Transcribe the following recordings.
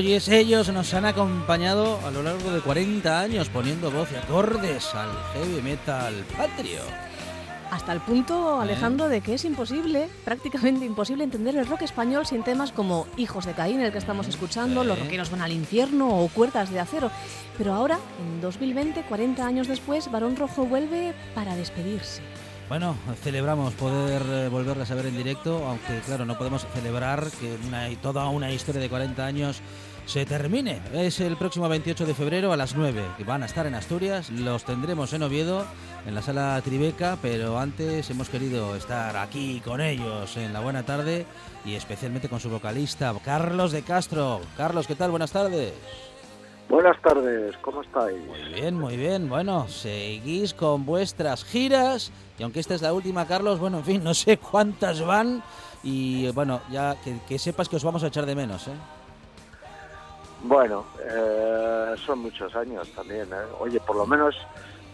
Margolles, ellos nos han acompañado a lo largo de 40 años poniendo voz y acordes al heavy metal patrio. Hasta el punto, Alejandro, de que es imposible, prácticamente imposible entender el rock español sin temas como Hijos de Caín, el que estamos escuchando, Los rockeros van al infierno o Cuerdas de acero. Pero ahora, en 2020, 40 años después, Barón Rojo vuelve para despedirse. Bueno, celebramos poder eh, volverles a ver en directo, aunque claro, no podemos celebrar que una, toda una historia de 40 años se termine. Es el próximo 28 de febrero a las 9, que van a estar en Asturias, los tendremos en Oviedo, en la sala Tribeca, pero antes hemos querido estar aquí con ellos en la buena tarde y especialmente con su vocalista, Carlos de Castro. Carlos, ¿qué tal? Buenas tardes. Buenas tardes, ¿cómo estáis? Muy bien, muy bien. Bueno, seguís con vuestras giras y aunque esta es la última, Carlos, bueno, en fin, no sé cuántas van y bueno, ya que, que sepas que os vamos a echar de menos, ¿eh? Bueno, eh, son muchos años también. ¿eh? Oye, por lo menos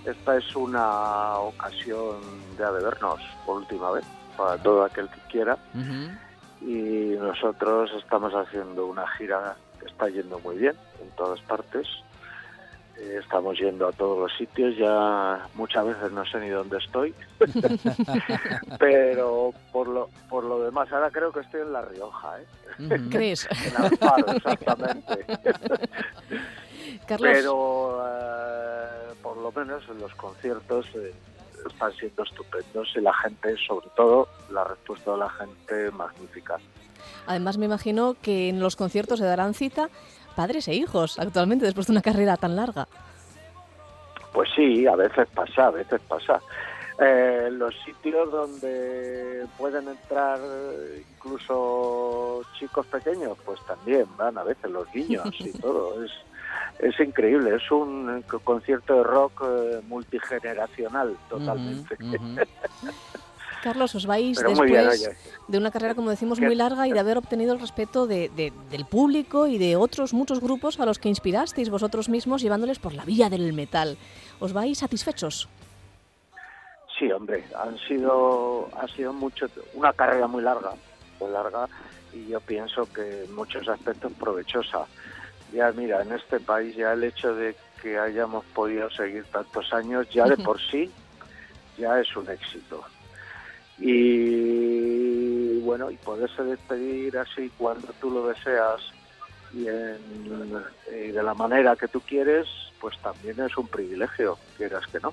esta es una ocasión ya de vernos por última vez, para todo aquel que quiera. Y nosotros estamos haciendo una gira que está yendo muy bien en todas partes. Eh, estamos yendo a todos los sitios, ya muchas veces no sé ni dónde estoy, pero por lo, por lo demás, ahora creo que estoy en La Rioja, ¿eh? ¿Crees? en Alfaro, exactamente. Carlos, Pero eh, por lo menos en los conciertos eh, están siendo estupendos y la gente, sobre todo, la respuesta de la gente magnífica. además me imagino que en los conciertos se darán cita padres e hijos actualmente después de una carrera tan larga. Pues sí, a veces pasa, a veces pasa. Eh, los sitios donde pueden entrar incluso chicos pequeños, pues también van a veces los niños y todo. Es, es increíble, es un concierto de rock eh, multigeneracional totalmente. Carlos, os vais Pero muy bien, después oye. de una carrera, como decimos, muy larga y de haber obtenido el respeto de- de- del público y de otros muchos grupos a los que inspirasteis vosotros mismos llevándoles por la vía del metal. ¿Os vais satisfechos? Sí, hombre, han sido, ha sido mucho, una carrera muy larga, muy larga, y yo pienso que en muchos aspectos provechosa. Ya mira, en este país ya el hecho de que hayamos podido seguir tantos años, ya de por sí, ya es un éxito. Y bueno, y poderse despedir así cuando tú lo deseas y, en- de la manera que tú quieres, pues también es un privilegio, quieras que no.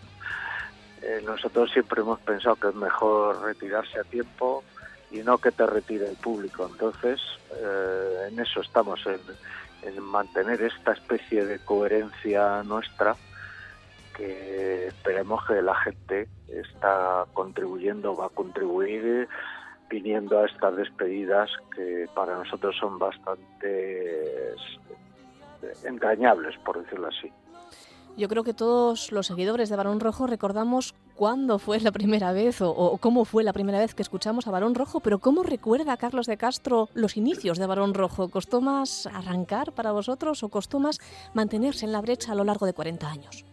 Eh, nosotros siempre hemos pensado que es mejor retirarse a tiempo y no que te retire el público. Entonces, eh, en eso estamos, en, en mantener esta especie de coherencia nuestra que esperemos que la gente está contribuyendo, va a contribuir viniendo a estas despedidas que para nosotros son bastante entrañables, por decirlo así. Yo creo que todos los seguidores de Barón Rojo recordamos cuándo fue la primera vez o, o cómo fue la primera vez que escuchamos a Barón Rojo, pero ¿cómo recuerda Carlos de Castro los inicios de Barón Rojo? ¿Costó más arrancar para vosotros o costó más mantenerse en la brecha a lo largo de 40 años?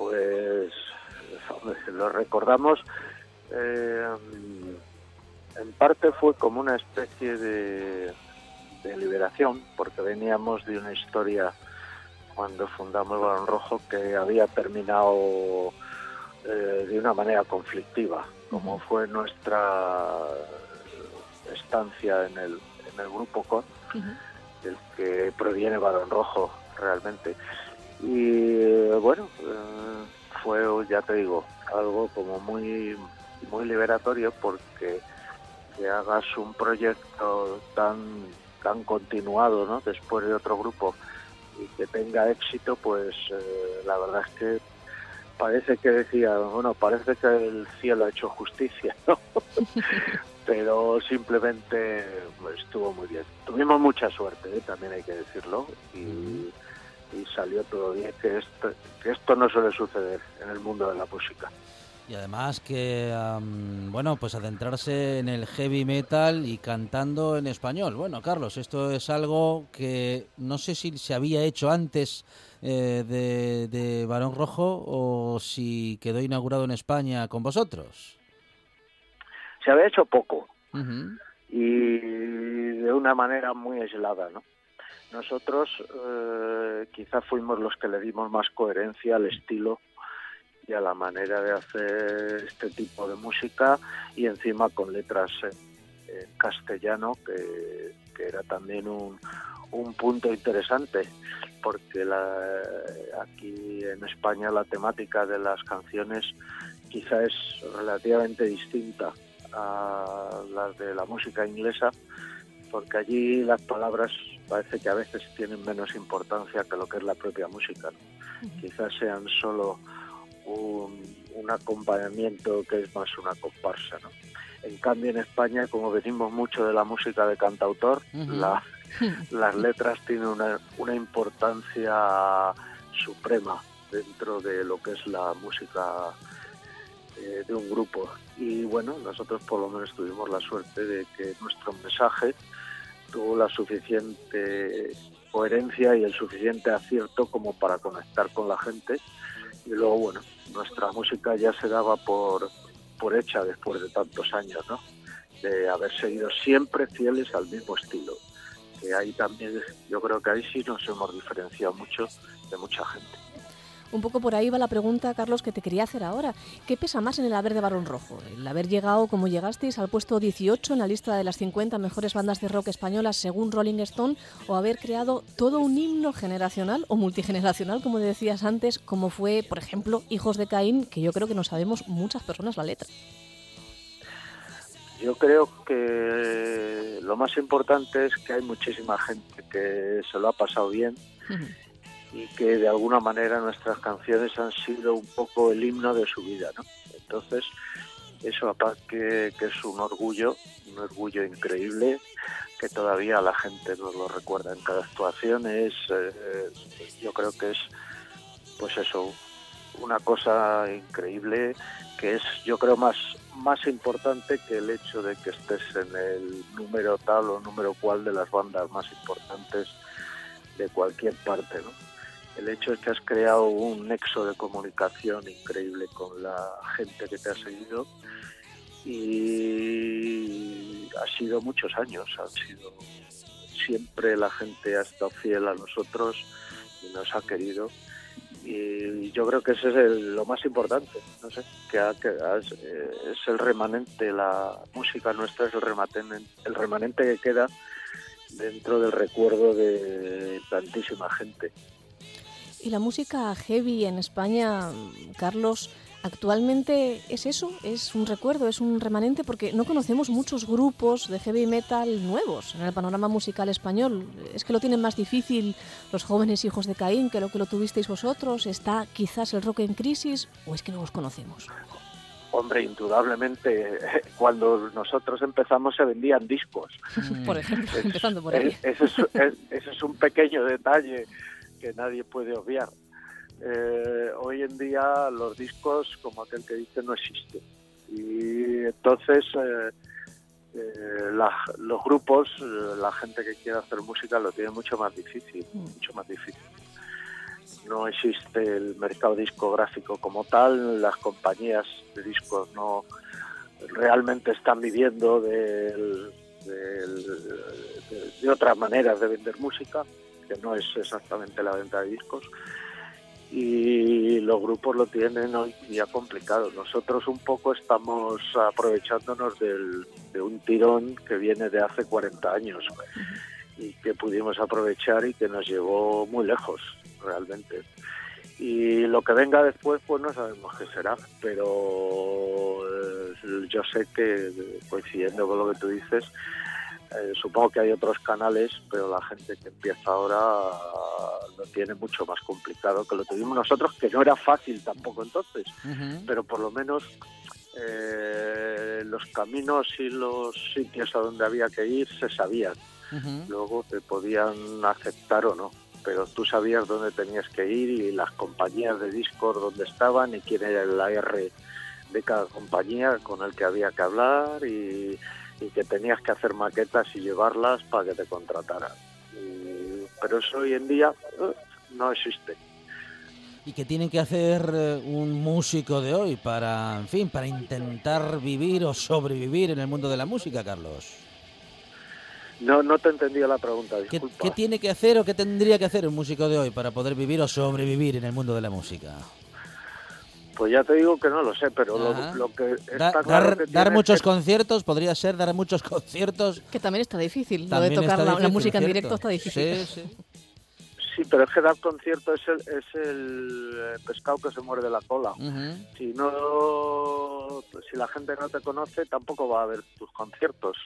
Pues lo recordamos, eh, en parte fue como una especie de, de liberación, porque veníamos de una historia cuando fundamos Balón Rojo que había terminado eh, de una manera conflictiva, como fue nuestra estancia en el, en el grupo CON, del que proviene Balón Rojo realmente. Y bueno, eh, fue, ya te digo, algo como muy, muy liberatorio porque que hagas un proyecto tan, tan continuado ¿no? después de otro grupo y que tenga éxito, pues eh, la verdad es que parece que decía, bueno, parece que el cielo ha hecho justicia, ¿no? pero simplemente estuvo muy bien. Tuvimos mucha suerte, ¿eh? también hay que decirlo, y, salió todo bien, que esto, que esto no suele suceder en el mundo de la música. Y además que, bueno, pues adentrarse en el heavy metal y cantando en español. Bueno, Carlos, esto es algo que no sé si se había hecho antes eh, de, de Barón Rojo o si quedó inaugurado en España con vosotros. Se había hecho poco y de una manera muy aislada, ¿no? Nosotros eh, quizás fuimos los que le dimos más coherencia al estilo a la manera de hacer este tipo de música y encima con letras en castellano que, era también un, un punto interesante porque la, aquí en España la temática de las canciones quizá es relativamente distinta a las de la música inglesa porque allí las palabras parece que a veces tienen menos importancia que lo que es la propia música. Quizás sean solo un, acompañamiento que es más una comparsa. ¿no? En cambio, en España, como venimos mucho de la música de cantautor, las letras tienen una, una importancia suprema dentro de lo que es la música eh, de un grupo. Y bueno, nosotros por lo menos tuvimos la suerte de que nuestro mensaje tuvo la suficiente coherencia y el suficiente acierto como para conectar con la gente y luego, bueno, nuestra música ya se daba por, por hecha después de tantos años, ¿no? De haber seguido siempre fieles al mismo estilo. Que ahí también, yo creo que ahí sí nos hemos diferenciado mucho de mucha gente. Un poco por ahí va la pregunta, Carlos, que te quería hacer ahora. ¿Qué pesa más en el haber de Barón Rojo? ¿El haber llegado como llegasteis al puesto 18 en la lista de las 50 mejores bandas de rock españolas según Rolling Stone o haber creado todo un himno generacional o multigeneracional, como decías antes, como fue, por ejemplo, Hijos de Caín, que yo creo que no sabemos muchas personas la letra? Yo creo que lo más importante es que hay muchísima gente que se lo ha pasado bien y que de alguna manera nuestras canciones han sido un poco el himno de su vida, ¿no? Entonces, eso aparte que, es un orgullo, un orgullo increíble, que todavía la gente nos lo recuerda en cada actuación, es, eh, yo creo que es, pues eso, una cosa increíble, que es, yo creo, más, más importante que el hecho de que estés en el número tal o número cual de las bandas más importantes de cualquier parte, ¿no? El hecho es que has creado un nexo de comunicación increíble con la gente que te ha seguido y ha sido muchos años, han sido siempre la gente ha estado fiel a nosotros y nos ha querido y yo creo que ese es lo más importante, no sé, que, eh, es, el remanente, la música nuestra es el remanente, el remanente que queda dentro del recuerdo de tantísima gente. Y la música heavy en España, Carlos, actualmente es eso, es un recuerdo, es un remanente, porque no conocemos muchos grupos de heavy metal nuevos en el panorama musical español. Es que lo tienen más difícil los jóvenes hijos de Caín que lo que lo tuvisteis vosotros. ¿Está quizás el rock en crisis o es que no os conocemos? Hombre, indudablemente, cuando nosotros empezamos se vendían discos. Por ejemplo, empezando por ahí. Ese es un pequeño detalle que nadie puede obviar. Eh, hoy en día los discos, como aquel que dice, no existen. Y entonces eh, eh, los grupos, la gente que quiere hacer música lo tiene mucho más difícil, mucho más difícil. No existe el mercado discográfico como tal, las compañías de discos no realmente están viviendo de, de otras maneras de vender música que no es exactamente la venta de discos, y los grupos lo tienen hoy día complicado. Nosotros un poco estamos aprovechándonos de un tirón que viene de hace 40 años y que pudimos aprovechar y que nos llevó muy lejos. realmente. Y lo que venga después, pues no sabemos qué será, pero eh, yo sé que, coincidiendo con lo que tú dices, eh, supongo que hay otros canales, pero la gente que empieza ahora lo tiene mucho más complicado que lo tuvimos nosotros, que no era fácil tampoco entonces, pero por lo menos eh, los caminos y los sitios a donde había que ir se sabían. Luego te podían aceptar o no pero tú sabías dónde tenías que ir y las compañías de Discord dónde estaban y quién era el AR de cada compañía con el que había que hablar y, que tenías que hacer maquetas y llevarlas para que te contrataran. pero eso hoy en día eh, no existe. ¿Y qué tiene que hacer eh, un músico de hoy para, en fin, para intentar vivir o sobrevivir en el mundo de la música, Carlos? No, no te entendía la pregunta, disculpa. ¿Qué, tiene que hacer o qué tendría que hacer un músico de hoy para poder vivir o sobrevivir en el mundo de la música? Pues ya te digo que no lo sé, pero lo, que está claro dar, muchos conciertos, podría ser dar muchos conciertos. Que también está difícil, lo de tocar la, música en directo está difícil. Sí, sí. Sí, pero es que dar concierto es el, es el eh, pescado que se muerde la cola. Si no, si la gente no te conoce, tampoco va a ver tus conciertos.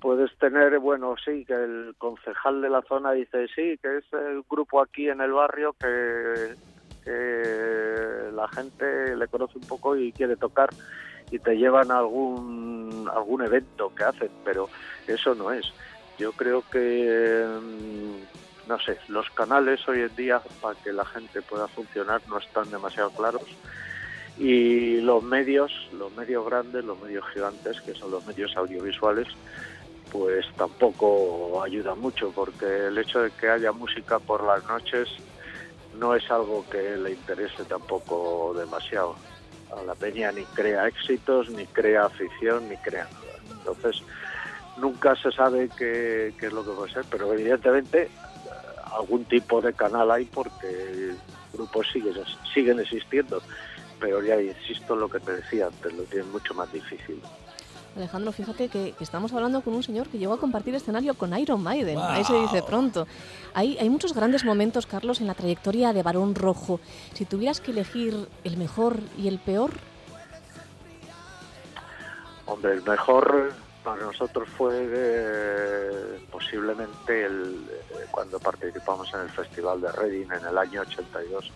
Puedes tener, bueno, sí, que el concejal de la zona dice, sí, que es el grupo aquí en el barrio que, la gente le conoce un poco y quiere tocar y te llevan a algún, algún evento que hacen, pero eso no es. Yo creo que, mm, no sé, los canales hoy en día para que la gente pueda funcionar no están demasiado claros y los medios, los medios grandes, los medios gigantes, que son los medios audiovisuales, pues tampoco ayuda mucho, porque el hecho de que haya música por las noches no es algo que le interese tampoco demasiado. A la peña ni crea éxitos, ni crea afición, ni crea nada. Entonces, nunca se sabe qué, es lo que va a ser, pero evidentemente eh, algún tipo de canal hay porque grupos siguen, siguen existiendo, pero ya insisto en lo que te decía antes, lo tienen mucho más difícil. Alejandro, fíjate que, estamos hablando con un señor que llegó a compartir escenario con Iron Maiden. Ahí se dice pronto. Hay, hay muchos grandes momentos, Carlos, en la trayectoria de Barón Rojo. Si tuvieras que elegir el mejor y el peor. Hombre, el mejor para nosotros fue eh, posiblemente el, eh, cuando participamos en el Festival de Reading en el año 82,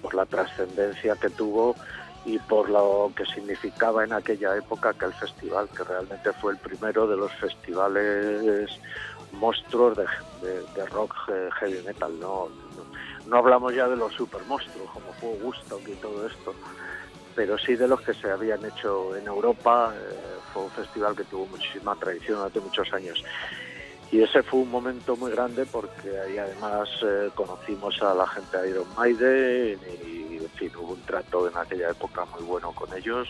por la trascendencia que tuvo y por lo que significaba en aquella época que el festival, que realmente fue el primero de los festivales monstruos de, rock eh, heavy metal, ¿no? no, hablamos ya de los super monstruos como fue Gusto y todo esto, pero sí de los que se habían hecho en Europa, eh, fue un festival que tuvo muchísima tradición durante muchos años. Y ese fue un momento muy grande porque ahí además eh, conocimos a la gente de Iron Maiden y fin, hubo un trato en aquella época muy bueno con ellos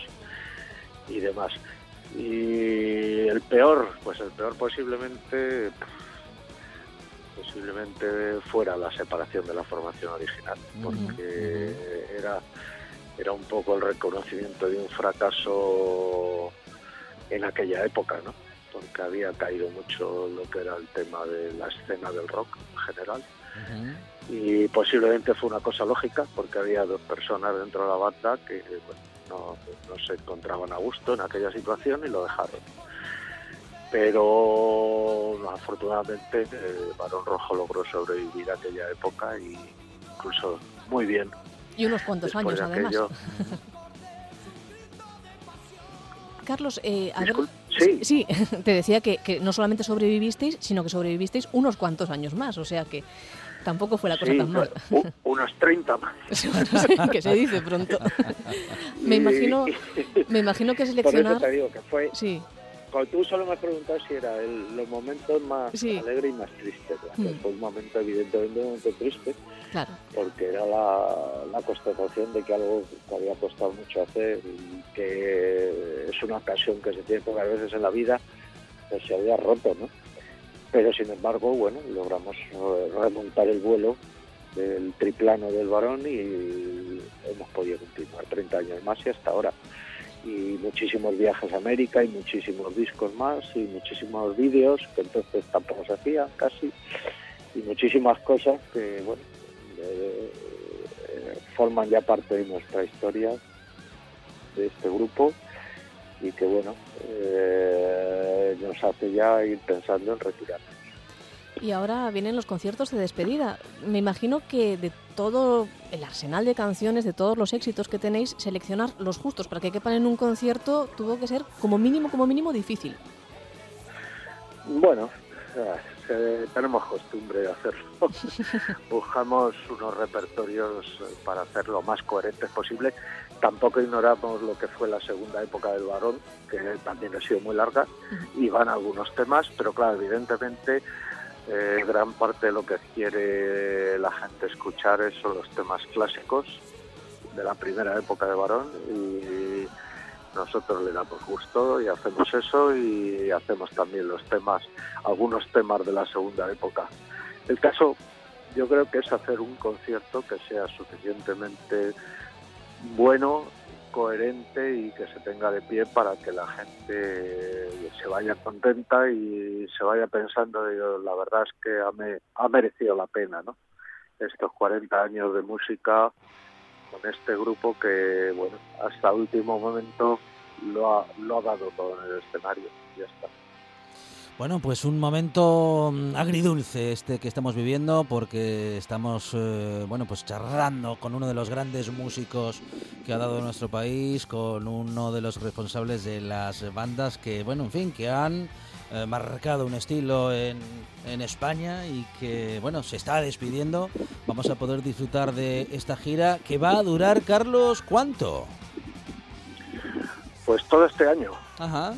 y demás. Y el peor, pues el peor posiblemente posiblemente fuera la separación de la formación original, porque era era un poco el reconocimiento de un fracaso en aquella época, ¿no? Porque había caído mucho lo que era el tema de la escena del rock en general y posiblemente fue una cosa lógica porque había dos personas dentro de la banda que no, se encontraban a gusto en aquella situación y lo dejaron. Pero afortunadamente el Barón Rojo logró sobrevivir a aquella época y incluso muy bien. Y unos cuantos años además. Carlos, eh, ¿Sí? sí, te decía que, que no solamente sobrevivisteis, sino que sobrevivisteis unos cuantos años más, o sea que Tampoco fue la cosa tan mal. unos 30 más. que se dice pronto. me imagino, me imagino que seleccionar. Por eso te digo que fue. Sí. Cuando tú solo me has preguntado si era el, los momentos más alegres y más tristes. Mm. Fue un momento, evidentemente, un momento triste. Claro. Porque era la, la constatación de que algo que había costado mucho hacer y que es una ocasión que se tiene pocas veces en la vida, pues se había roto, ¿no? Pero sin embargo, bueno, logramos eh, remontar el vuelo del triplano del varón y hemos podido continuar 30 años más y hasta ahora. Y muchísimos viajes a América y muchísimos discos más y muchísimos vídeos que entonces tampoco se hacían casi y muchísimas cosas que, bueno, eh, eh, forman ya parte de nuestra historia de este grupo y que bueno eh, nos hace ya ir pensando en retirarnos. Y ahora vienen los conciertos de despedida. Me imagino que de todo el arsenal de canciones, de todos los éxitos que tenéis, seleccionar los justos para que quepan en un concierto tuvo que ser como mínimo, como mínimo difícil. Bueno, eh, tenemos costumbre de hacerlo. Buscamos unos repertorios para hacer lo más coherentes posible. Tampoco ignoramos lo que fue la segunda época del varón, que también ha sido muy larga, y van algunos temas, pero claro, evidentemente eh, gran parte de lo que quiere la gente escuchar son los temas clásicos de la primera época de varón y nosotros le damos gusto y hacemos eso y hacemos también los temas, algunos temas de la segunda época. El caso yo creo que es hacer un concierto que sea suficientemente bueno coherente y que se tenga de pie para que la gente se vaya contenta y se vaya pensando, la verdad es que ha, ha merecido la pena, ¿no? Estos 40 años de música con este grupo que, bueno, hasta último momento lo ha, lo ha dado todo en el escenario. Ya está. Bueno, pues un momento mm, agridulce este que estamos viviendo porque estamos, eh, bueno, pues charlando con uno de los grandes músicos que ha dado nuestro país, con uno de los responsables de las bandas que, bueno, en fin, que han eh, marcado un estilo en, en España y que, bueno, se está despidiendo. Vamos a poder disfrutar de esta gira que va a durar, Carlos, ¿cuánto? Pues todo este año. Ajá.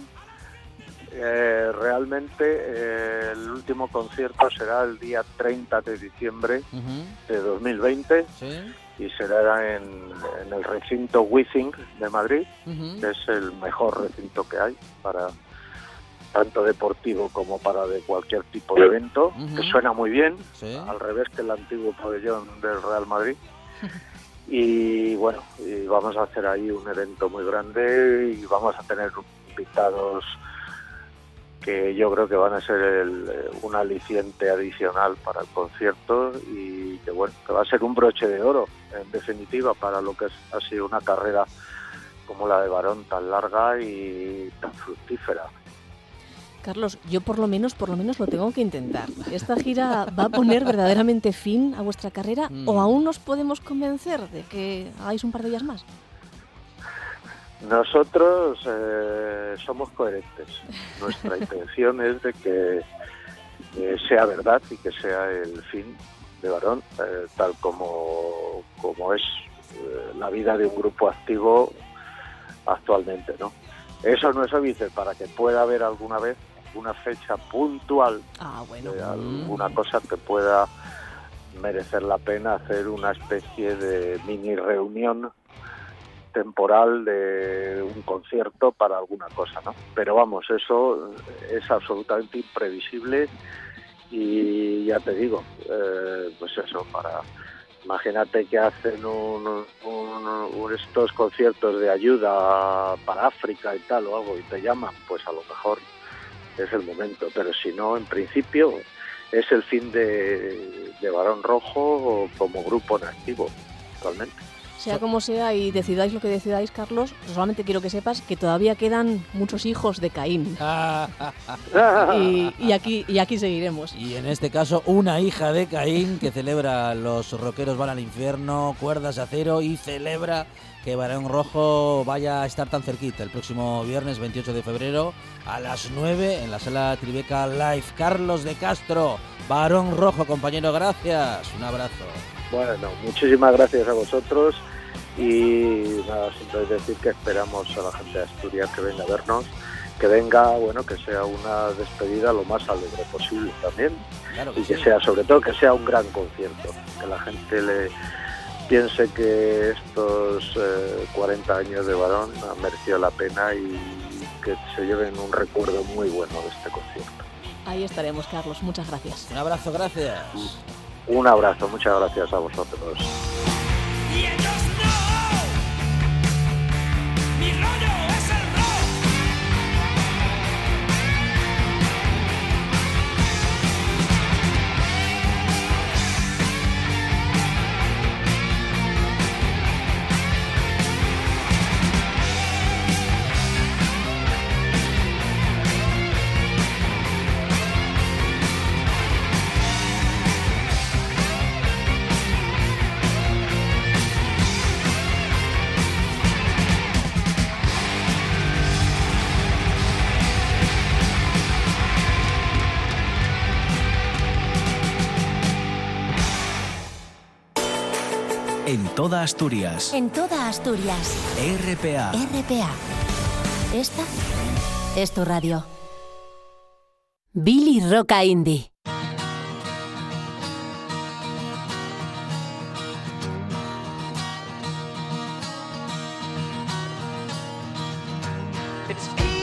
Eh, realmente eh, el último concierto será el día 30 de diciembre de 2020 y será en, el recinto Withing de Madrid, que es el mejor recinto que hay para tanto deportivo como para de cualquier tipo de evento, que suena muy bien, al revés que el antiguo pabellón del Real Madrid. y bueno, y vamos a hacer ahí un evento muy grande y vamos a tener invitados que yo creo que van a ser eh, un aliciente adicional para el concierto y que bueno, que va a ser un broche de oro en definitiva para lo que ha sido una carrera como la de Varón tan larga y tan fructífera. Carlos, yo por lo menos, por lo menos lo tengo que intentar. ¿Esta gira va a poner verdaderamente fin a vuestra carrera o mm. aún nos podemos convencer de que hagáis un par de días más? Nosotros eh, somos coherentes. Nuestra intención es de que eh, sea verdad y que sea el fin de varón, eh, tal como, como es la vida de un grupo activo actualmente, ¿no? Eso no es obvio para que pueda haber alguna vez una fecha puntual ah, bueno. de alguna cosa que pueda merecer la pena hacer una especie de mini reunión temporal de un concierto para alguna cosa, ¿no? Pero vamos, eso es absolutamente imprevisible y ya te digo, eh, pues eso, para imagínate que hacen un, estos conciertos de ayuda para África y tal o algo y te llaman, pues a lo mejor es el momento, pero si no, en principio es el fin de, de Barón Rojo como grupo en activo actualmente. Sea como sea y decidáis lo que decidáis, Carlos, solamente quiero que sepas que todavía quedan muchos hijos de Caín. y, aquí, y aquí seguiremos. Y en este caso, una hija de Caín que celebra Los Roqueros van al infierno, cuerdas de acero y celebra que Barón Rojo vaya a estar tan cerquita el próximo viernes 28 de febrero a las 9 en la sala Tribeca Live. Carlos de Castro, Barón Rojo, compañero, gracias. Un abrazo. Bueno, muchísimas gracias a vosotros y nada, simplemente decir que esperamos a la gente de Asturias que venga a vernos, que venga, bueno, que sea una despedida lo más alegre posible también y que sea, sobre todo, que sea un gran concierto, que la gente le piense que estos 40 eh, años de varón han merecido la pena y que se lleven un recuerdo muy bueno de este concierto. Ahí estaremos, Carlos. Muchas gracias. Un abrazo, gracias. Un abrazo, muchas gracias a vosotros. En toda Asturias. En toda Asturias. RPA. RPA. Esta es tu radio. Billy Roca Indie. It's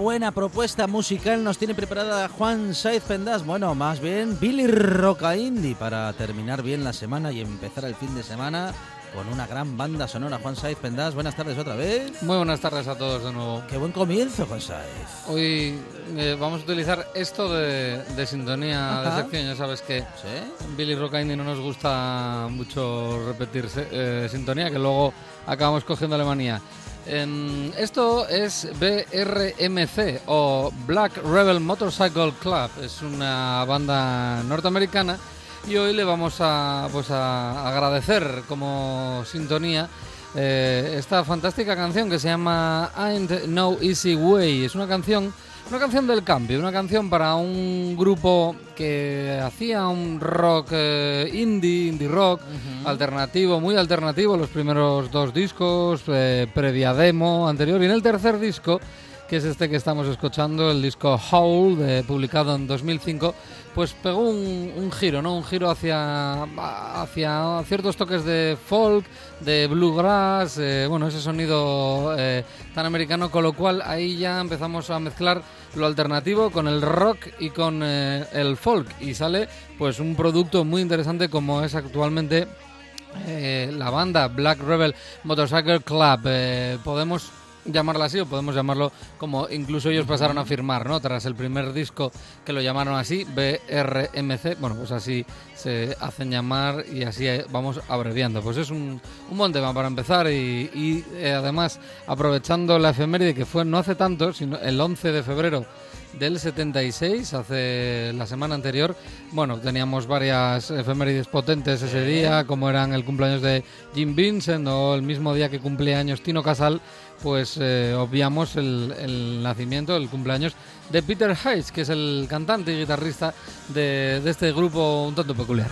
buena propuesta musical nos tiene preparada Juan Saiz Pendas. Bueno, más bien Billy Roca Indie para terminar bien la semana y empezar el fin de semana con una gran banda sonora. Juan Saiz Pendas, buenas tardes otra vez. Muy buenas tardes a todos de nuevo. Qué buen comienzo, Juan Saiz. Hoy eh, vamos a utilizar esto de, de sintonía Ajá. de sección. Ya sabes que ¿Sí? Billy Rockaini no nos gusta mucho repetir eh, sintonía, que luego acabamos cogiendo Alemania. Esto es BRMC o Black Rebel Motorcycle Club. Es una banda norteamericana y hoy le vamos a, pues a agradecer como sintonía eh, esta fantástica canción que se llama Ain't No Easy Way. Es una canción, una canción del cambio, una canción para un grupo que hacía un rock eh, indie, indie rock, alternativo, muy alternativo, los primeros dos discos, eh, previa demo anterior y en el tercer disco que es este que estamos escuchando, el disco Howl, publicado en 2005, pues pegó un, un giro, ¿no? Un giro hacia, hacia ciertos toques de folk, de bluegrass, eh, bueno, ese sonido eh, tan americano, con lo cual ahí ya empezamos a mezclar lo alternativo con el rock y con eh, el folk y sale pues un producto muy interesante como es actualmente la banda Black Rebel Motorcycle Club. Podemos llamarla así o podemos llamarlo como incluso ellos pasaron a firmar, ¿no? Tras el primer disco que lo llamaron así, BRMC, bueno, pues así se hacen llamar y así eh, vamos abreviando. Pues es un, un buen tema para empezar y, y, eh, además aprovechando la efeméride que fue no hace tanto, sino el 11 de febrero del 76, hace la semana anterior. Bueno, teníamos varias efemérides potentes ese día, como eran el cumpleaños de Jim Vincent o el mismo día que cumplía años Tino Casal, pues eh, obviamos el, el nacimiento, el cumpleaños de Peter Hayes, que es el cantante y guitarrista de, de este grupo un tanto peculiar.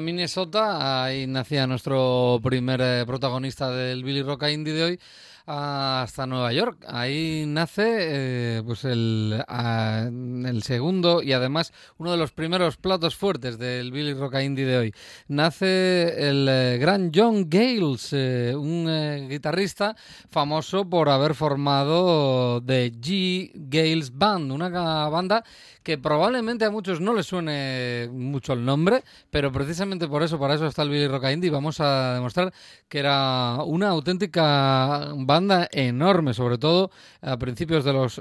Minnesota, ahí nacía nuestro primer eh, protagonista del Billy Rock Indie de hoy, hasta Nueva York. Ahí nace eh, pues el, ah, el segundo y además uno de los primeros platos fuertes del Billy Rock Indie de hoy. Nace el eh, gran John Gales, un guitarrista famoso por haber formado The G. Gales Band, una banda que probablemente a muchos no les suene mucho el nombre, pero precisamente por eso, para eso está el Billy Rock Indie. Vamos a demostrar que era una auténtica banda enorme, sobre todo a principios de los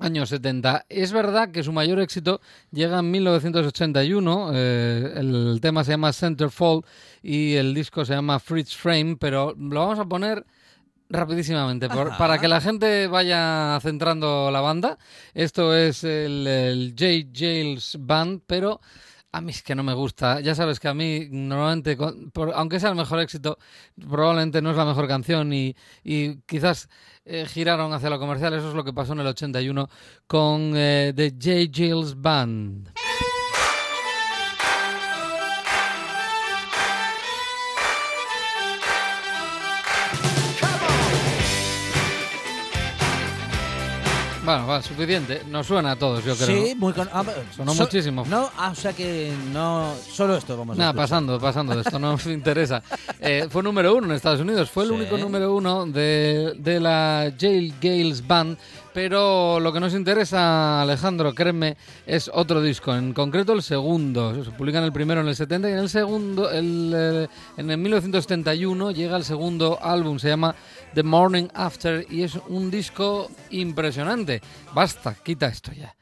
Años 70. Es verdad que su mayor éxito llega en 1981. eh, el tema se llama Centerfold y el disco se llama Fritz Frame, pero lo vamos a poner rapidísimamente por- para que la gente vaya centrando la banda. Esto es el, el J. Jails Band, pero a mí es que no me gusta. Ya sabes que a mí normalmente, por- aunque sea el mejor éxito, probablemente no es la mejor canción y, y quizás eh, giraron hacia lo comercial. Eso es lo que pasó en el 81 con eh, The J. Jails Band. Bueno, va, suficiente. Nos suena a todos, yo creo. Sí, muy con... ah, Sonó so- muchísimo. No, ah, o sea que no... Solo esto vamos a Nada, pasando, pasando, esto no nos interesa. Eh, fue número uno en Estados Unidos, fue el Sí. único número uno de, de la Jail Gales Band, pero lo que nos interesa, Alejandro, créeme, es otro disco, en concreto el segundo. Se publican el primero en el 70 y en el segundo, el, eh, en el 1971, llega el segundo álbum, se llama The Morning After y es un disco impresionante. Basta, quita esto ya.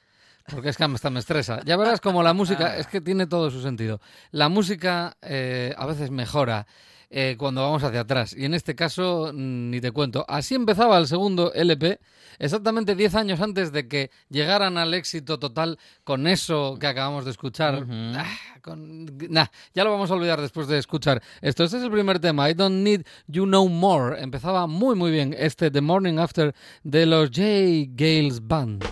Porque es que hasta me estresa. Ya verás como la música, es que tiene todo su sentido. La música eh, a veces mejora eh, cuando vamos hacia atrás. Y en este caso, mm, ni te cuento. Así empezaba el segundo LP, exactamente 10 años antes de que llegaran al éxito total con eso que acabamos de escuchar. Ah, con- nah, ya lo vamos a olvidar después de escuchar esto. Este es el primer tema, I Don't Need You No More. Empezaba muy, muy bien este The Morning After de los J. Gales Band.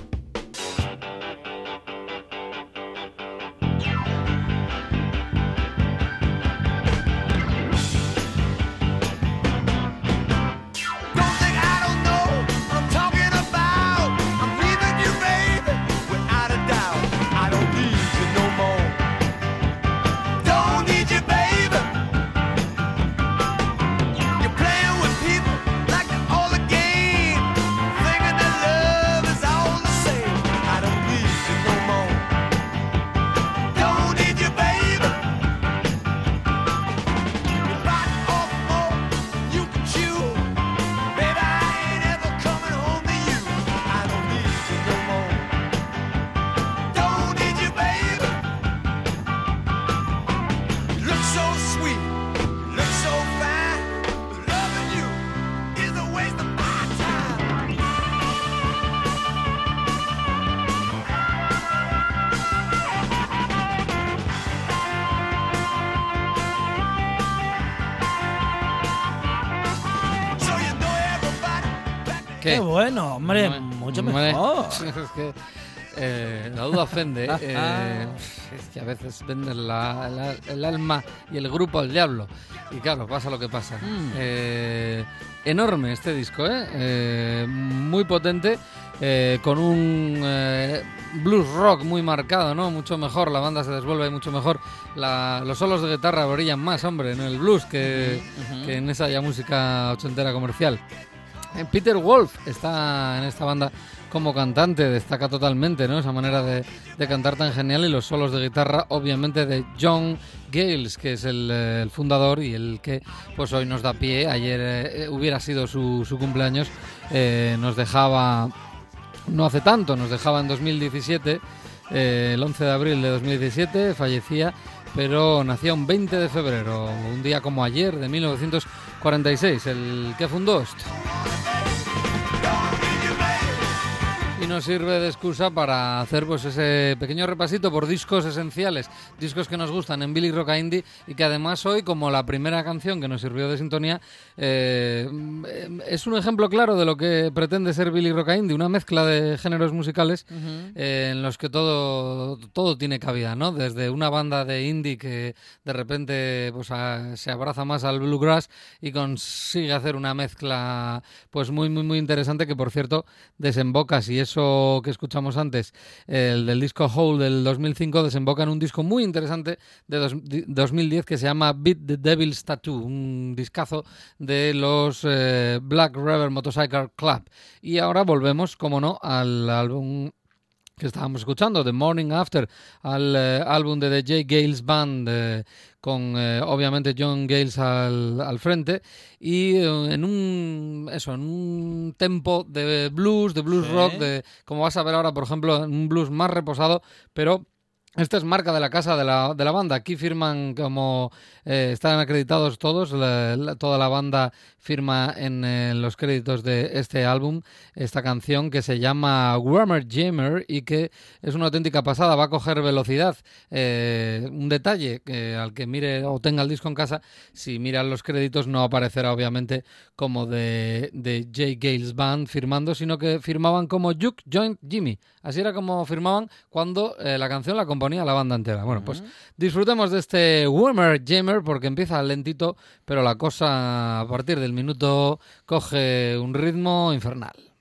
Qué bueno, hombre, mucho mejor. Es que eh, la duda ofende. eh, es que a veces venden la- la- el alma y el grupo al diablo. Y claro, pasa lo que pasa. Mm. Eh, enorme este disco, ¿eh? Eh, muy potente. eh, con un eh, blues rock muy marcado, ¿no? Mucho mejor, la banda se desvuelve mucho mejor. La- los solos de guitarra brillan más, hombre, en el blues que, que en esa ya música ochentera comercial. Eh, Peter Wolf está en esta banda como cantante, destaca totalmente ¿no? esa manera de, cantar tan genial y los solos de guitarra, obviamente, de John Gales, que es el, eh, fundador y el que pues hoy nos da pie. Ayer eh, hubiera sido su, cumpleaños, nos dejaba no hace tanto, nos dejaba en 2017, eh, el 11 de abril de 2017, fallecía, pero nacía un 20 de febrero, un día como ayer de 1946, el que fundó esto. Y nos sirve de excusa para hacer pues ese pequeño repasito por discos esenciales, discos que nos gustan en Billy Rock Indie y que además hoy, como la primera canción que nos sirvió de sintonía, eh, es un ejemplo claro de lo que pretende ser Billy Rock Indie, una mezcla de géneros musicales eh, en los que todo, todo tiene cabida, ¿no? Desde una banda de indie que de repente pues, a- se abraza más al bluegrass y consigue hacer una mezcla pues muy, muy, muy interesante que, por cierto, desemboca, si que escuchamos antes, el del disco Hole del 2005, desemboca en un disco muy interesante de dos- di- 2010 que se llama Beat the Devil's Tattoo, un discazo de los eh, Black River Motorcycle Club. Y ahora volvemos, como no, al álbum que estábamos escuchando, The Morning After, al eh, álbum de The J. Gales Band, eh, con eh, obviamente John Gales al, al frente, y en un eso, en un tempo de blues, de blues Sí. rock, de como vas a ver ahora, por ejemplo, en un blues más reposado, pero esta es marca de la casa de la, de la banda. Aquí firman como eh, están acreditados todos, la- toda la banda firma en eh, los créditos de este álbum esta canción que se llama Warmer Jammer y que es una auténtica pasada. Va a coger velocidad. Eh, un detalle al que mire o tenga el disco en casa, si miran los créditos no aparecerá obviamente como de, de J. Gales Band firmando, sino que firmaban como Juke Joint Jimmy. Así era como firmaban cuando eh, la canción la componía la banda entera. Bueno, pues disfrutemos de este Warmer Jammer porque empieza lentito, pero la cosa a partir del minuto coge un ritmo infernal.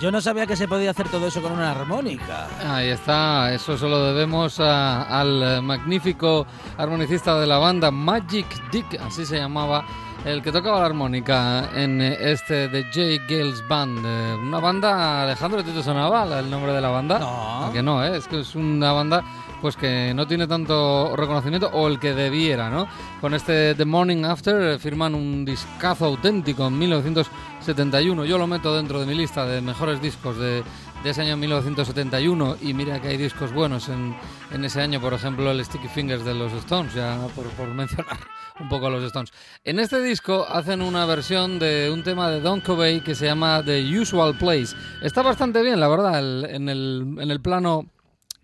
Yo no sabía que se podía hacer todo eso con una armónica. Ahí está, eso se lo debemos al magnífico armonicista de la banda Magic Dick, así se llamaba, el que tocaba la armónica en este de J. Gales Band. Eh, una banda, Alejandro, ¿a ti te sonaba el nombre de la banda? No. ¿A que no, eh? es que es una banda pues que no tiene tanto reconocimiento o el que debiera, ¿no? Con este The Morning After eh, firman un discazo auténtico en 1971. Yo lo meto dentro de mi lista de mejores discos de, de ese año 1971 y mira que hay discos buenos en, en ese año, por ejemplo el Sticky Fingers de los Stones, ya por, por mencionar un poco a los Stones. En este disco hacen una versión de un tema de Don Covey que se llama The Usual Place. Está bastante bien, la verdad, en, el, en el plano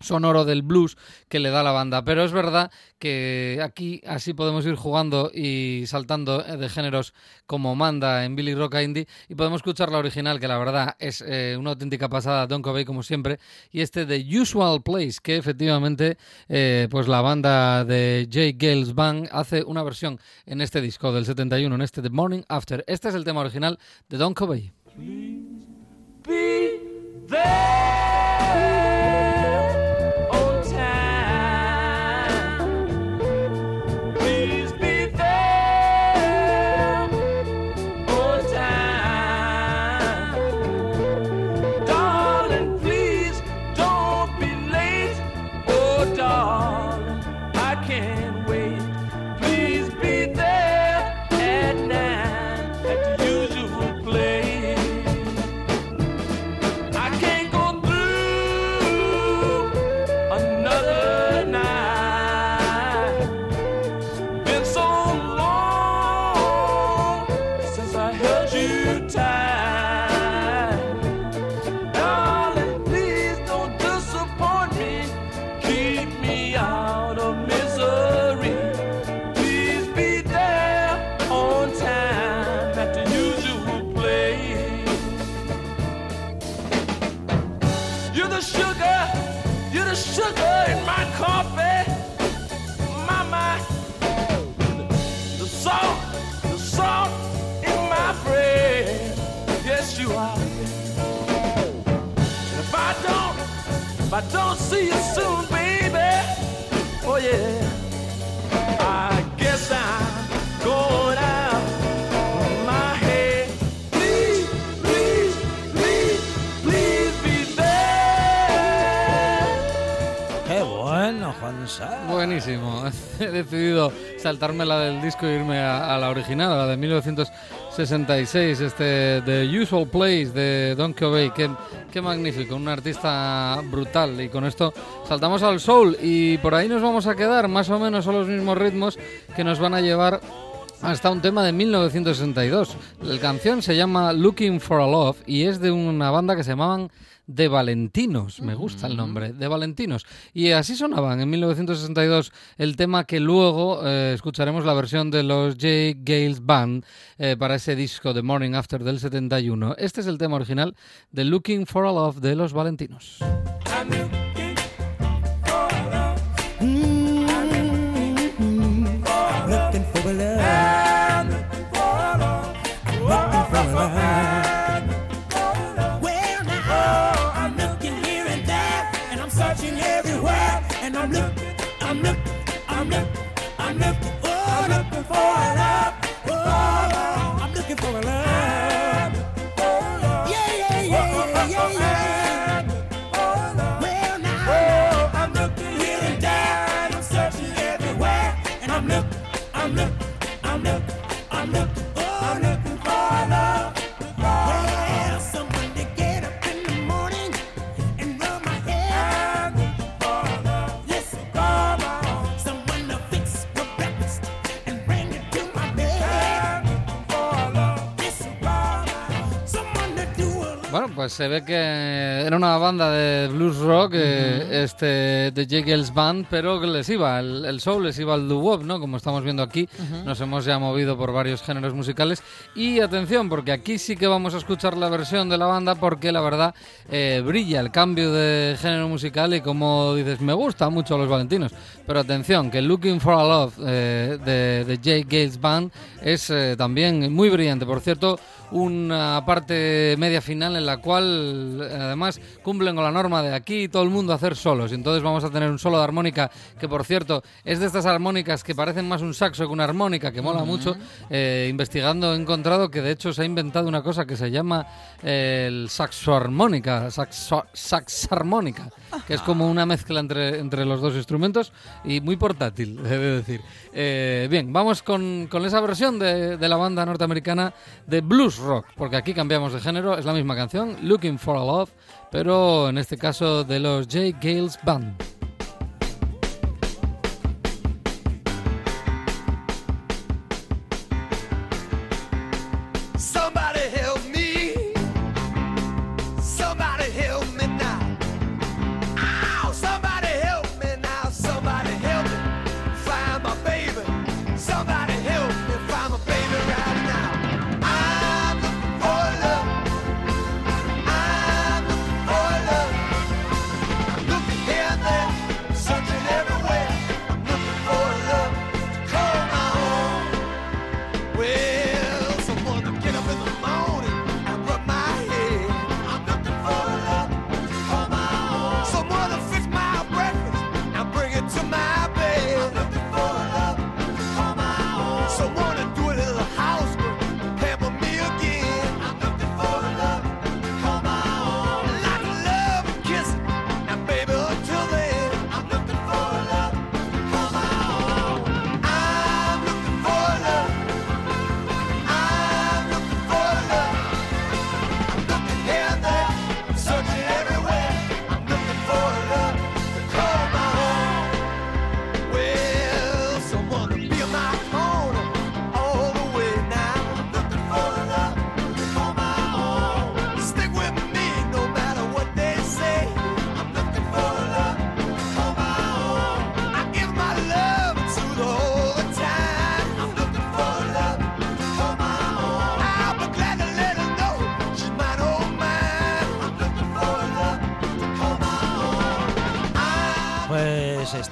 sonoro del blues que le da la banda. Pero es verdad que aquí así podemos ir jugando y saltando eh, de géneros como manda en Billy Rock Indie y podemos escuchar la original que la verdad es eh, una auténtica pasada, Don Covey como siempre, y este The Usual Place que efectivamente eh, pues la banda de J. Gales Band hace una versión en este disco del 71, en este The Morning After. Este es el tema original de Don Covey. be there Buenísimo. He decidido saltarme la del disco e irme a, a la original, a la de 1966, este The Usual Place de Don Covey. Qué, qué magnífico, un artista brutal. Y con esto saltamos al soul y por ahí nos vamos a quedar, más o menos son los mismos ritmos que nos van a llevar hasta un tema de 1962. La canción se llama Looking for a Love y es de una banda que se llamaban De Valentinos. Me gusta el nombre, De Valentinos. Y así sonaban en 1962 el tema que luego eh, escucharemos la versión de los J. Gales Band eh, para ese disco The Morning After del 71. Este es el tema original de Looking for a Love de los Valentinos. Pues se ve que era una banda de blues rock, eh, este, de Jagels Band, pero que les iba el, el soul, les iba el doo-wop, ¿no? Como estamos viendo aquí, nos hemos ya movido por varios géneros musicales. Y atención, porque aquí sí que vamos a escuchar la versión de la banda, porque la verdad eh, brilla el cambio de género musical y como dices, me gusta mucho los valentinos. Pero atención, que Looking for a Love eh, de, de Jay Gales Band es eh, también muy brillante. Por cierto, una parte media final en la cual además cumplen con la norma de aquí todo el mundo hacer solos. Y entonces vamos a tener un solo de armónica que, por cierto, es de estas armónicas que parecen más un saxo que una armónica, que mola mucho. Eh, investigando he encontrado que de hecho se ha inventado una cosa que se llama eh, el saxoarmónica, saxo, saxarmónica, que es como una mezcla entre, entre los dos instrumentos y muy portátil, he de decir. Eh, bien, vamos con, con esa versión de, de la banda norteamericana de blues rock, porque aquí cambiamos de género, es la misma canción, Looking for a Love, pero en este caso de los J. Gales Band.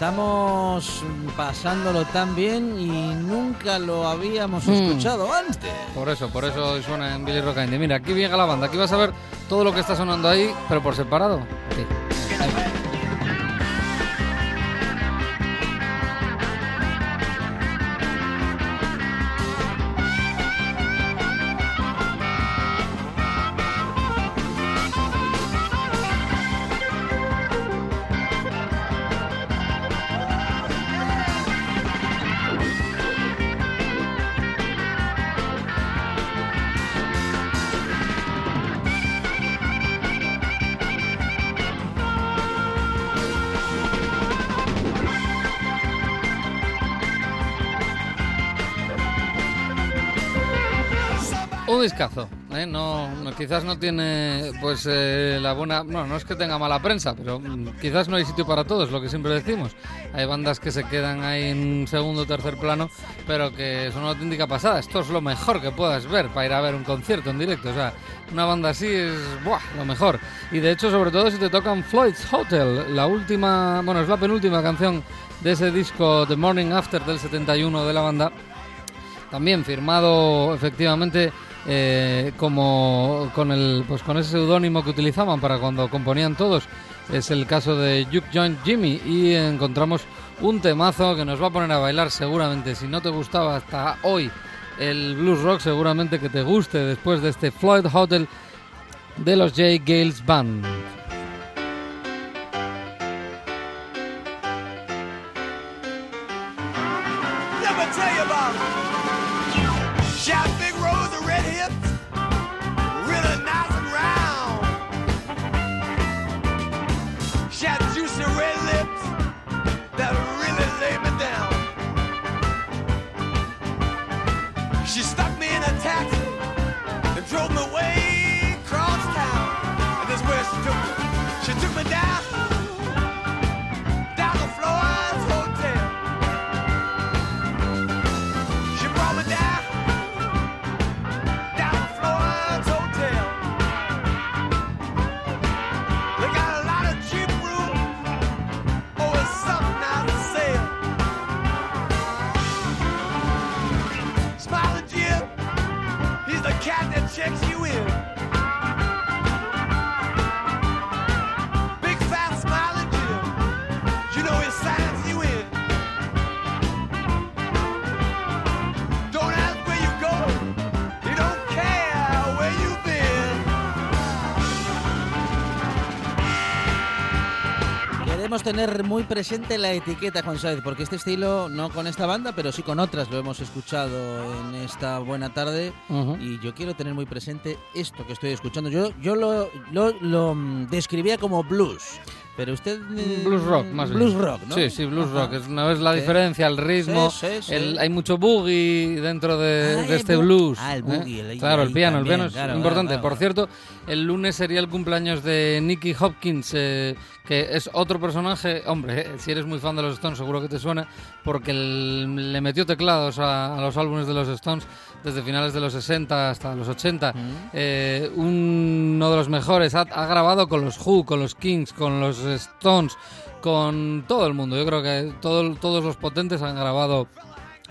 Estamos pasándolo tan bien y nunca lo habíamos escuchado antes. Por eso, por eso hoy suena en Billy Rock. Mira, aquí llega la banda, aquí vas a ver todo lo que está sonando ahí, pero por separado. Un discazo, ¿eh? no, no- quizás no tiene pues eh, la buena, no, no es que tenga mala prensa, pero mm, quizás no hay sitio para todos, lo que siempre decimos. Hay bandas que se quedan ahí en segundo o tercer plano, pero que son una auténtica pasada. Esto es lo mejor que puedas ver para ir a ver un concierto en directo. O sea, una banda así es lo mejor. Y de hecho, sobre todo si te tocan Floyd's Hotel, la última, bueno, es la penúltima canción de ese disco The Morning After del 71 de la banda también firmado efectivamente eh, como con el pues con ese seudónimo que utilizaban para cuando componían todos es el caso de Juke Joint Jimmy y encontramos un temazo que nos va a poner a bailar seguramente si no te gustaba hasta hoy el blues rock seguramente que te guste después de este Floyd Hotel de los J. Gales Band. Tener muy presente la etiqueta, Juan Saez, porque este estilo, no con esta banda, pero sí con otras, lo hemos escuchado en esta buena tarde. Ujú. Y yo quiero tener muy presente esto que estoy escuchando. Yo, yo lo, lo, lo, mm, describía como blues, pero usted... eh, Blues rock, más Blues bien. rock, ¿no? Sí, sí, blues Ajá. rock. Es, no es la Sí. diferencia, el ritmo. Sí, sí, el- hay mucho boogie dentro de, Ah, de el este bu- blues. Ah, el ¿eh? boogie, el- Claro, el piano, el también, piano es claro, importante. claro, Por claro. cierto, el lunes sería el cumpleaños de Nicky Hopkins, eh, que es otro personaje. Hombre, eh, si eres muy fan de los Stones, seguro que te suena, porque el- le metió teclados a, a los álbumes de los Stones desde finales de los 60 hasta los 80. Eh, uno de los mejores. Ha, ha grabado con los Who, con los Kings, con los Stones, con todo el mundo. Yo creo que todo- todos los potentes han grabado.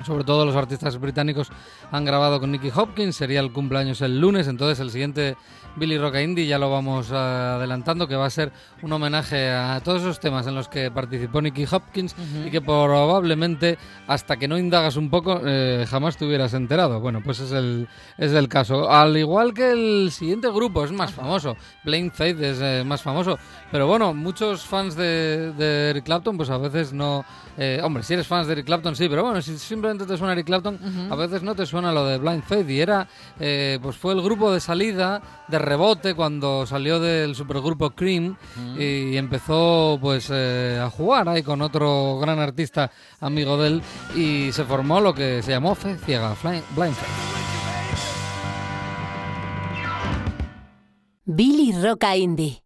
Sobre todo los artistas británicos han grabado con Nicky Hopkins. Sería el cumpleaños el lunes. Entonces el siguiente Billy Roca Indie ya lo vamos eh, adelantando, que va a ser un homenaje a todos esos temas en los que participó Nicky Hopkins y que probablemente hasta que no indagas un poco eh, jamás te hubieras enterado. Bueno, pues es el, es el caso. Al igual que el siguiente grupo, es más famoso. Blind Faith es eh, más famoso. Pero bueno, muchos fans de, de Eric Clapton, pues a veces no... eh, hombre, si eres fans de Eric Clapton, sí, pero bueno, si simplemente te suena Eric Clapton, a veces no te suena lo de Blind Faith. Y era, pues fue el grupo de salida, de rebote, cuando salió del supergrupo Cream y empezó pues eh, a jugar ahí con otro gran artista amigo de él y se formó lo que se llamó Fe Ciega, Blind Faith. Billy Roca Indie.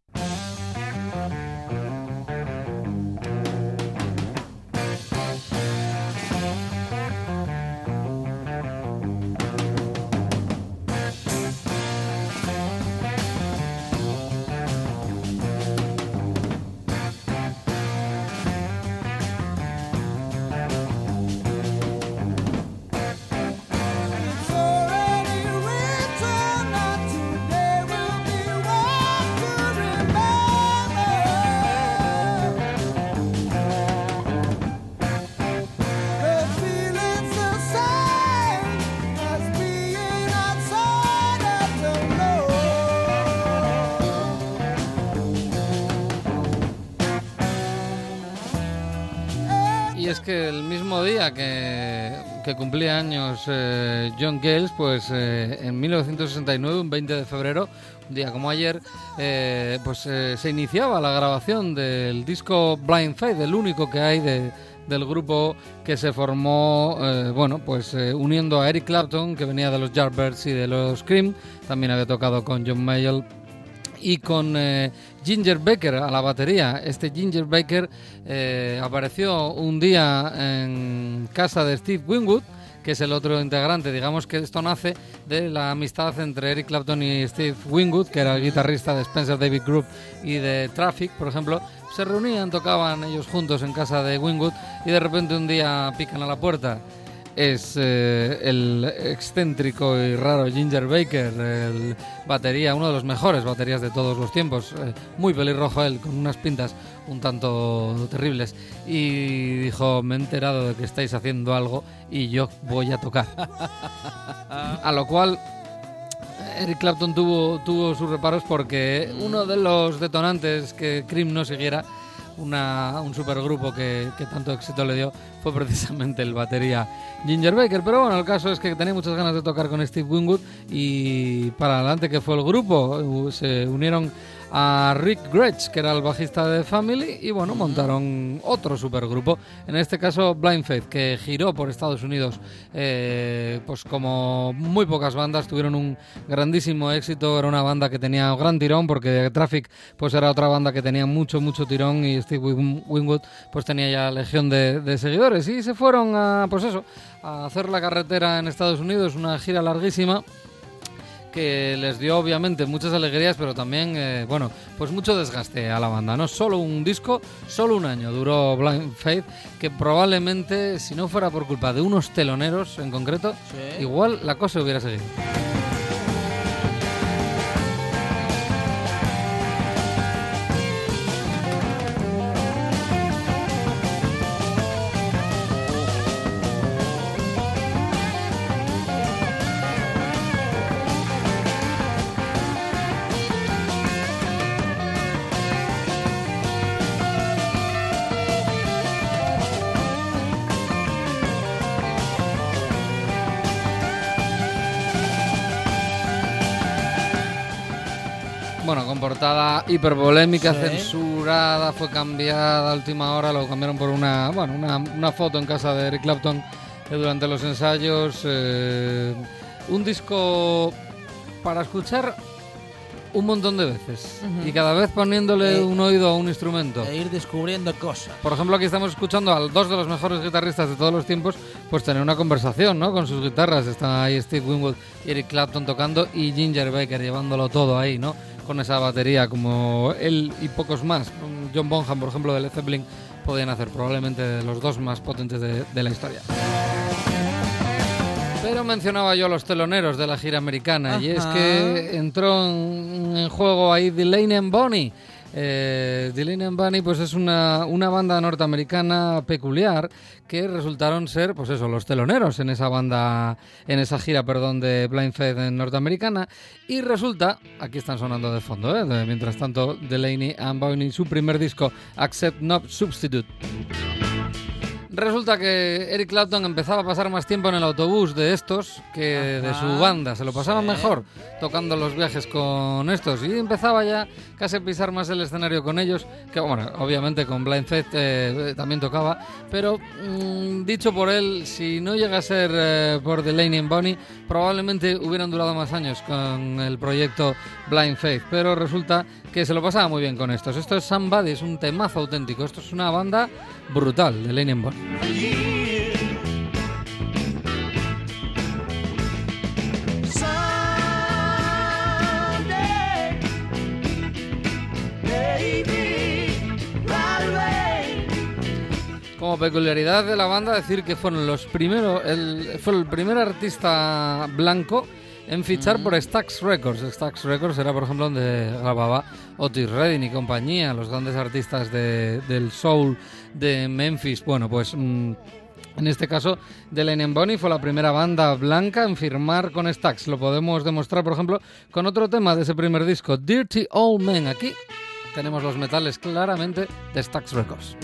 Es que el mismo día que, cumplía años eh, John Gales, pues eh, en 1969, un 20 de febrero, un día como ayer, eh, pues se iniciaba la grabación del disco Blind Faith, el único que hay de, del grupo que se formó, bueno, pues uniendo a Eric Clapton, que venía de los Yardbirds y de los Cream, también había tocado con John Mayall y con Ginger Baker a la batería. Este Ginger Baker eh, apareció un día en casa de Steve Winwood, que es el otro integrante. Digamos que esto nace de la amistad entre Eric Clapton y Steve Winwood, que era el guitarrista de Spencer David Group y de Traffic, por ejemplo. Se reunían, tocaban ellos juntos en casa de Winwood y de repente un día pican a la puerta es eh, el excéntrico y raro Ginger Baker, el batería, uno de los mejores baterías de todos los tiempos, eh, muy pelirrojo él, con unas pintas un tanto terribles, y dijo, me he enterado de que estáis haciendo algo y yo voy a tocar. a lo cual Eric Clapton tuvo, tuvo sus reparos porque uno de los detonantes que Cream no siguiera una, un supergrupo que, que tanto éxito le dio fue precisamente el batería Ginger Baker. Pero bueno, el caso es que tenía muchas ganas de tocar con Steve Winwood y para adelante que fue el grupo. Se unieron a Rick Gretsch, que era el bajista de Family, y bueno, montaron otro supergrupo, en este caso Blind Faith, que giró por Estados Unidos, eh, pues como muy pocas bandas, tuvieron un grandísimo éxito, era una banda que tenía gran tirón, porque Traffic pues era otra banda que tenía mucho, mucho tirón, y Steve Win- Winwood pues tenía ya legión de, de seguidores, y se fueron a, pues eso, a hacer la carretera en Estados Unidos, una gira larguísima, que les dio obviamente muchas alegrías, pero también, eh, bueno, pues mucho desgaste a la banda. No solo un disco, solo un año duró Blind Faith, que probablemente, si no fuera por culpa de unos teloneros en concreto, igual la cosa hubiera seguido. Portada hiperpolémica, Sí. censurada, fue cambiada a última hora, lo cambiaron por una, bueno, una, una foto en casa de Eric Clapton eh, durante los ensayos. eh, un disco para escuchar un montón de veces y cada vez poniéndole Eh, un oído a un instrumento. E ir descubriendo cosas. Por ejemplo, aquí estamos escuchando a dos de los mejores guitarristas de todos los tiempos, pues tener una conversación, ¿no? Con sus guitarras. Están ahí Steve Winwood y Eric Clapton tocando y Ginger Baker llevándolo todo ahí, ¿no? Con esa batería como él y pocos más. John Bonham, por ejemplo, de Led Zeppelin, podían hacer probablemente los dos más potentes de, de la historia. Pero mencionaba yo a los teloneros de la gira americana y es que entró en, en juego ahí Delaney and Bonnie. Eh, Delaney and Bonnie pues es una, una banda norteamericana peculiar que resultaron ser pues eso los teloneros en esa banda en esa gira perdón de Blind Faith en norteamericana y resulta aquí están sonando de fondo ¿eh? Mientras tanto Delaney and Bonnie su primer disco Accept Not Substitute Resulta que Eric Clapton empezaba a pasar más tiempo en el autobús de estos que de su banda. Se lo pasaba sí. mejor tocando los viajes con estos. Y empezaba ya casi a pisar más el escenario con ellos. Que bueno, obviamente con Blind Faith eh, eh, también tocaba. Pero mm, dicho por él, si no llega a ser eh, por Delaney and Bonnie, probablemente hubieran durado más años con el proyecto Blind Faith. Pero resulta que se lo pasaba muy bien con estos. Esto es Somebody, es un temazo auténtico. Esto es una banda brutal, right away. Como peculiaridad de la banda decir que fueron los primeros, fue el primer artista blanco en fichar por Stax Records. Stax Records era, por ejemplo, donde grababa Otis Redding y compañía, los grandes artistas de- del soul de Memphis. Bueno, pues mm, en este caso, Delaney and Bonnie fue la primera banda blanca en firmar con Stax. Lo podemos demostrar, por ejemplo, con otro tema de ese primer disco, Dirty Old Men. Aquí tenemos los metales claramente de Stax Records.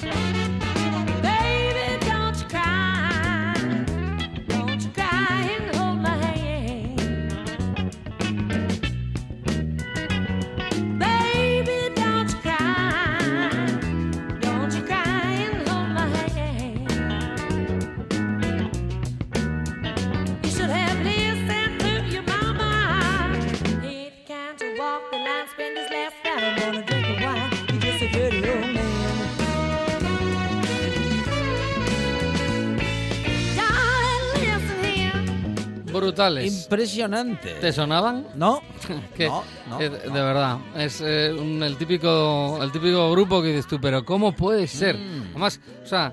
Brutales. Impresionante. ¿Te sonaban? ¿No? Que, no, no, eh, de no. verdad, es eh, un- el, típico, el típico grupo que dices tú, pero ¿cómo puede ser? Mm. Además, o sea,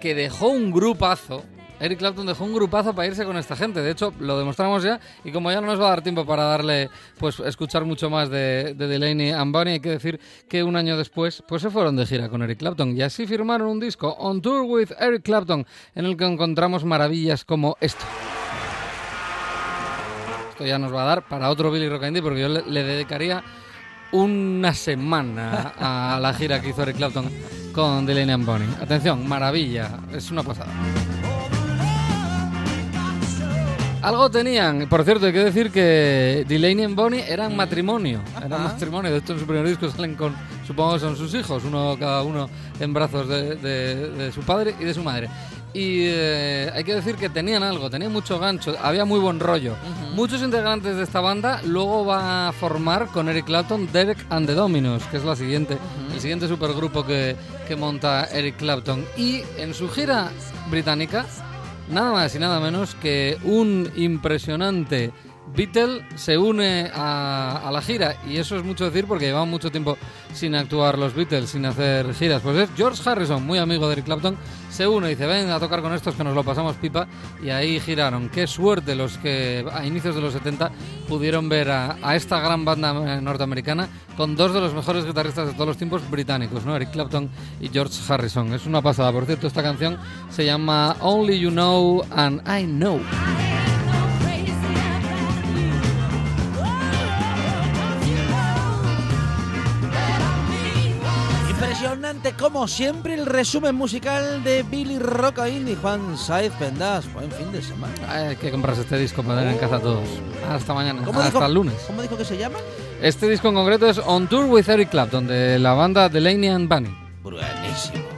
que dejó un grupazo. Eric Clapton dejó un grupazo para irse con esta gente. De hecho, lo demostramos ya. Y como ya no nos va a dar tiempo para darle, pues, escuchar mucho más de, de Delaney and Bonnie, hay que decir que un año después, pues se fueron de gira con Eric Clapton. Y así firmaron un disco, On Tour with Eric Clapton, en el que encontramos maravillas como esto. Esto ya nos va a dar para otro Billy Rock porque yo le, le dedicaría una semana a la gira que hizo Eric Clapton con Delaney and Bonnie. Atención, maravilla, es una pasada. Algo tenían, por cierto, hay que decir que Delaney and Bonnie eran matrimonio. Eran matrimonio, de hecho en su primer disco salen con, supongo que son sus hijos, uno cada uno en brazos de, de- de su padre y de su madre. Y eh, hay que decir que tenían algo, tenían mucho gancho, había muy buen rollo. Muchos integrantes de esta banda luego va a formar con Eric Clapton Derek and the Dominos, que es la siguiente, el siguiente supergrupo que, que monta Eric Clapton. Y en su gira británica, nada más y nada menos que un impresionante Beatle se une a, a la gira y eso es mucho decir porque llevaban mucho tiempo sin actuar los Beatles, sin hacer giras. Pues es George Harrison, muy amigo de Eric Clapton, se une y dice, ven a tocar con estos que nos lo pasamos pipa y ahí giraron. Qué suerte los que a inicios de los 70 pudieron ver a, a esta gran banda eh, norteamericana con dos de los mejores guitarristas de todos los tiempos británicos, ¿no? Eric Clapton y George Harrison. Es una pasada. Por cierto, esta canción se llama Only You Know and I Know. Como siempre, el resumen musical de Billy Rock Indie. Juan Saiz Pendas, buen fin de semana. Hay que comprarse este disco para tener en casa todos. Hasta mañana. ¿Cómo Hasta dijo- el lunes. ¿Cómo dijo que se llama? Este disco en concreto es On Tour with Eric Clapton, de la banda Delaney and Bunny. Buenísimo.